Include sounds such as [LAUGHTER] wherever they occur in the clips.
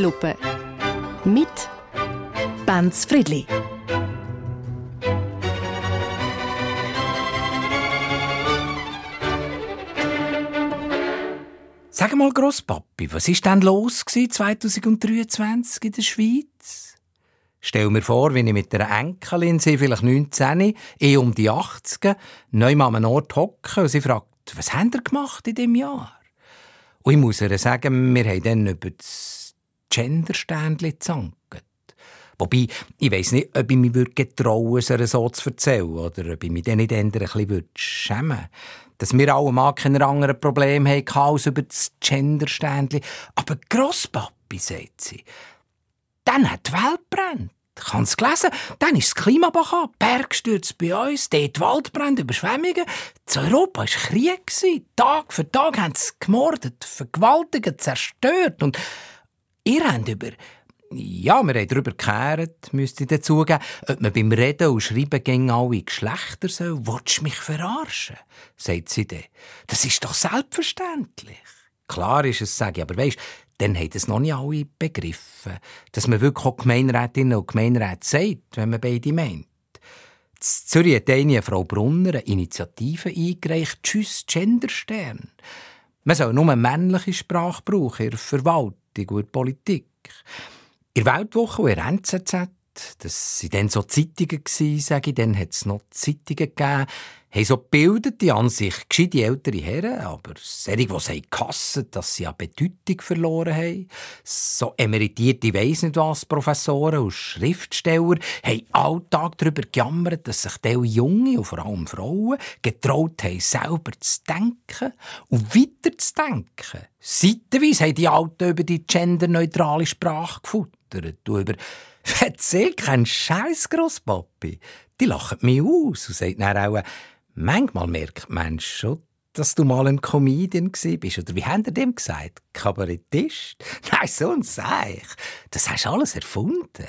Zeitlupe. Mit Benz Friedli. Sag mal, Grosspapi, was ist denn los 2023 in der Schweiz? Stell mir vor, wenn ich mit einer Enkelin, sie vielleicht 19, eh um die 80, neu mal an einem Ort hocke und sie fragt, was habt ihr gemacht in diesem Jahr? Und ich muss ihr sagen, wir haben dann über das Gender-Ständchen gezankt. Wobei, ich weiss nicht, ob ich mich getrauen würde, so zu erzählen, oder ob ich mich dann nicht ein bisschen schämen würde. Dass wir alle mal keine anderen Probleme hatten als über das Gender-Ständchen. Aber Grosspapi, sagt sie, dann hat die Welt brennt. Ich habe es gelesen. Dann ist das Klimabach ab, Bergstürze bei uns, dort Waldbrände, Überschwemmungen. In Europa war Krieg. Tag für Tag haben sie gemordet, vergewaltigt, zerstört. Und ihr habt über ja, wir haben darüber gekehrt, müsste ich dazugeben, ob man beim Reden und Schreiben gegen alle Geschlechter soll. Wolltest du mich verarschen? sagt sie dann. Das ist doch selbstverständlich. Klar ist es, sage ich, aber weisst, dann haben es noch nicht alle begriffen, dass man wirklich auch Gemeinrätinnen und Gemeinräte sagt, wenn man beide meint. In Zürich hat eine Frau Brunner eine Initiative eingereicht, Tschüss Genderstern. Man soll nur männliche Sprache brauchen in der Verwaltung in der Politik. In der Weltwoche und in der NZZ, das waren dann so Zeitungen, sage ich, dann hat es noch Zeitungen gegeben, haben so gebildete, an sich gescheite ältere Herren, aber solche, die sie kassen, dass sie an Bedeutung verloren haben. So emeritierte weiss nicht was Professoren und Schriftsteller haben alltag darüber gejammert, dass sich diese Junge und vor allem Frauen getraut haben, selber zu denken und weiter zu denken. Seitenweise haben die Alten über die genderneutrale Sprache gefuttert und über [LAUGHS] «Erzähl keinen Scheiß, Grosspapi!» Die lachen mich aus und sagen dann auch Manchmal merkt man schon, dass du mal ein Comedian bist. Oder wie haben ihr dem gesagt? Kabarettist? [LAUGHS] Nein, so ein Seich. Das hast du alles erfunden.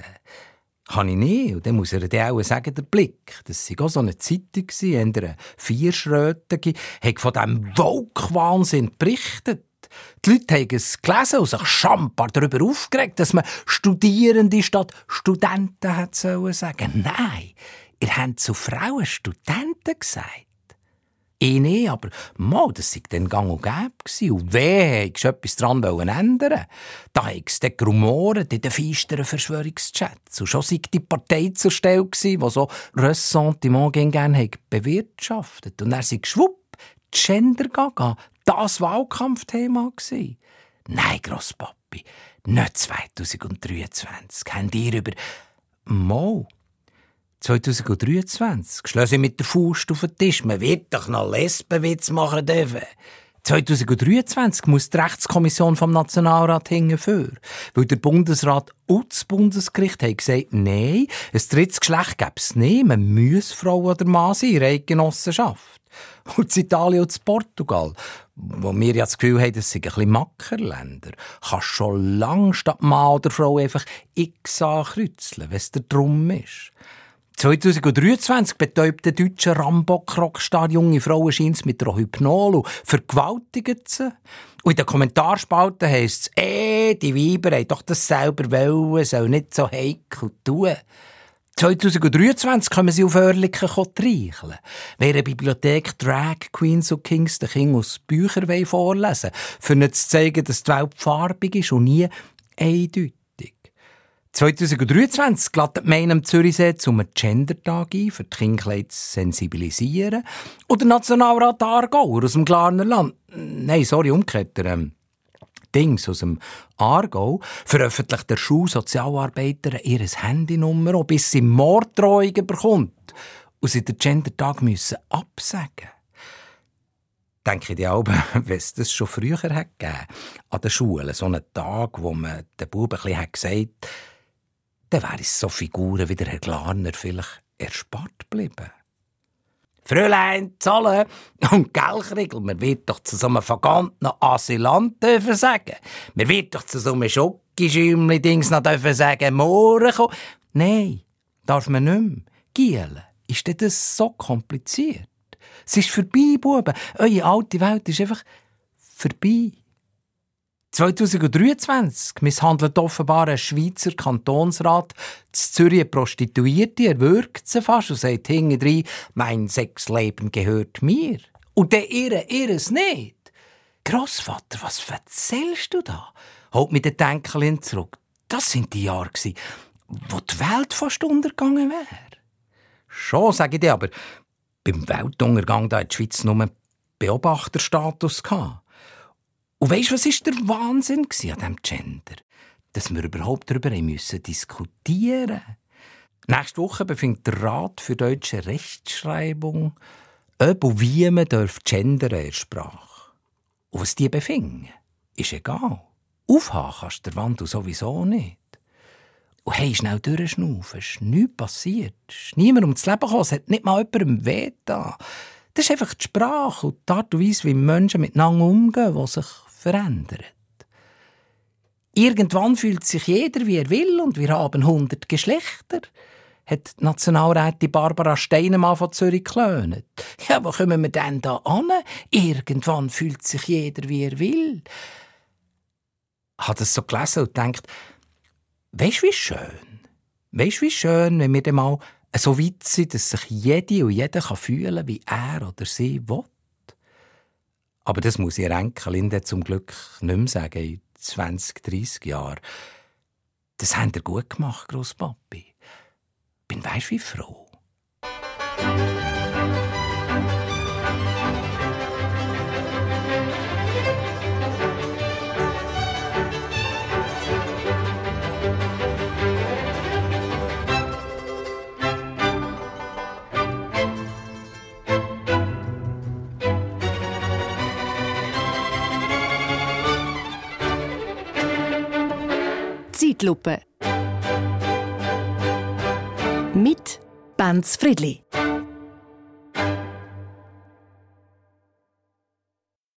Kann ich nicht. Und dann muss er dir auch sagen, der Blick. Das war auch so eine Zeitung, eine vierschrötige, hat von diesem Woke-Wahnsinn berichtet. Die Leute haben es gelesen und sich schambar darüber aufgeregt, dass man Studierende statt Studenten hat sagen. Nein, ihr habt zu Frauen Studenten gesagt. Ich nicht, aber mal, das sei dann gang und gäbe Und wer hättest etwas daran ändern Da hätte es dann gerumoret in den feisteren Verschwörungschats. Und schon sei die Partei zur gewesen, die so Ressentiment gerne bewirtschaftet. Und er sei schwupp, Gender Gaga, das Wahlkampfthema gewesen. Nein, Grosspapi, nicht 2023. Habt ihr über... Mal, 2023 schlöse mit der Faust auf den Tisch. Man wird doch noch Lesbenwitz machen dürfen. 2023 muss die Rechtskommission vom Nationalrat hingeführen, weil der Bundesrat und das Bundesgericht haben gesagt, nein, ein drittes Geschlecht gäbe es nicht, man muss Frau oder Mann sein in der Genossenschaft. Und in Italien und in Portugal, wo wir ja das Gefühl haben, das sind ein bisschen Mackerländer, kannst schon lange statt Mann oder Frau einfach X ankreuzeln, wenn es der Drum ist. 2023 betäubt der deutsche Rambock-Rockstar junge Frauen scheint mit einer Hypnol und vergewaltigt sie. Und in den Kommentarspalten heisst es, eh, die Weiber haben doch das selber wollen, soll nicht so heikel tun. 2023 können sie auf Oerlikon streicheln. Wer eine Bibliothek Drag Queens und Kings den King aus Büchern vorlesen will, für ihnen zu zeigen, dass die Welt farbig ist und nie eindeutig. 2023 ladet Main am Zürichsee zum Gender-Tag ein, für die Kinder zu sensibilisieren. Und der Nationalrat Aargauer aus dem Glarner Land, nein, sorry, umgekehrt, der, ähm, Dings aus dem Aargau, veröffentlicht der Schulsozialarbeiter ihr Handynummer, bis sie Morddrohungen bekommt und sie den Gender-Tag müssen absagen denke ich die auch, [LAUGHS] wenn es das schon früher hat gegeben, an der Schule, so einen Tag, wo man den Buben ein bisschen gesagt hat, dann wären so Figuren wie der Herr Glarner vielleicht erspart geblieben. Fräulein, zahlen und Gelchriegel, man wird doch zu so einem vergangenen Asylant dürfen sagen. Man wird doch zu so einem Schokischäumli-Dings noch dürfen sagen, morgen kommen. Nein, darf man nicht mehr. Gielen, ist denn das so kompliziert? Es ist vorbei, Buben. Eure alte Welt ist einfach vorbei. 2023 misshandelt offenbar ein Schweizer Kantonsrat zu Zürich Prostituierte, er würgt sie fast und sagt hintendrein, mein Sexleben gehört mir. Und der ihre, ihres nicht. Grossvater, was erzählst du da? Holt mir den Denkelin zurück. Das sind die Jahre, wo die Welt fast untergegangen wäre. Schon, sage ich dir, aber beim Weltuntergang da hat die Schweiz nur Beobachterstatus gehabt. Und weisst, was ist der Wahnsinn an diesem Gender? Dass wir überhaupt darüber müssen diskutieren. Nächste Woche befindet der Rat für deutsche Rechtschreibung, ob und wie man gendern in der Sprache. Und was die befinden, ist egal. Aufhaben kannst du der Wand sowieso nicht. Und hey, schnell durchschnaufen, es ist nichts passiert. Es ist niemand ums Leben gekommen, es hat nicht mal jemandem weh da. Das ist einfach die Sprache und die Art und Weise, wie Menschen miteinander umgehen, die sich verändert. Irgendwann fühlt sich jeder, wie er will, und wir haben hundert Geschlechter, hat die Nationalrätin Barbara Steinemann von Zürich geklönt. Ja, wo kommen wir denn da an? Irgendwann fühlt sich jeder, wie er will. Hat es so gelesen und denkt, weisst wie schön? Weisst wie schön, wenn wir dann mal so weit sind, dass sich jede und jeder fühlen wie er oder sie will? Aber das muss ihr Enkelin zum Glück nicht mehr sagen, in 20, 30 Jahren. Das habt ihr gut gemacht, Grosspapi. Bin weisst wie froh. Zeitlupe. Mit Benz Friedli.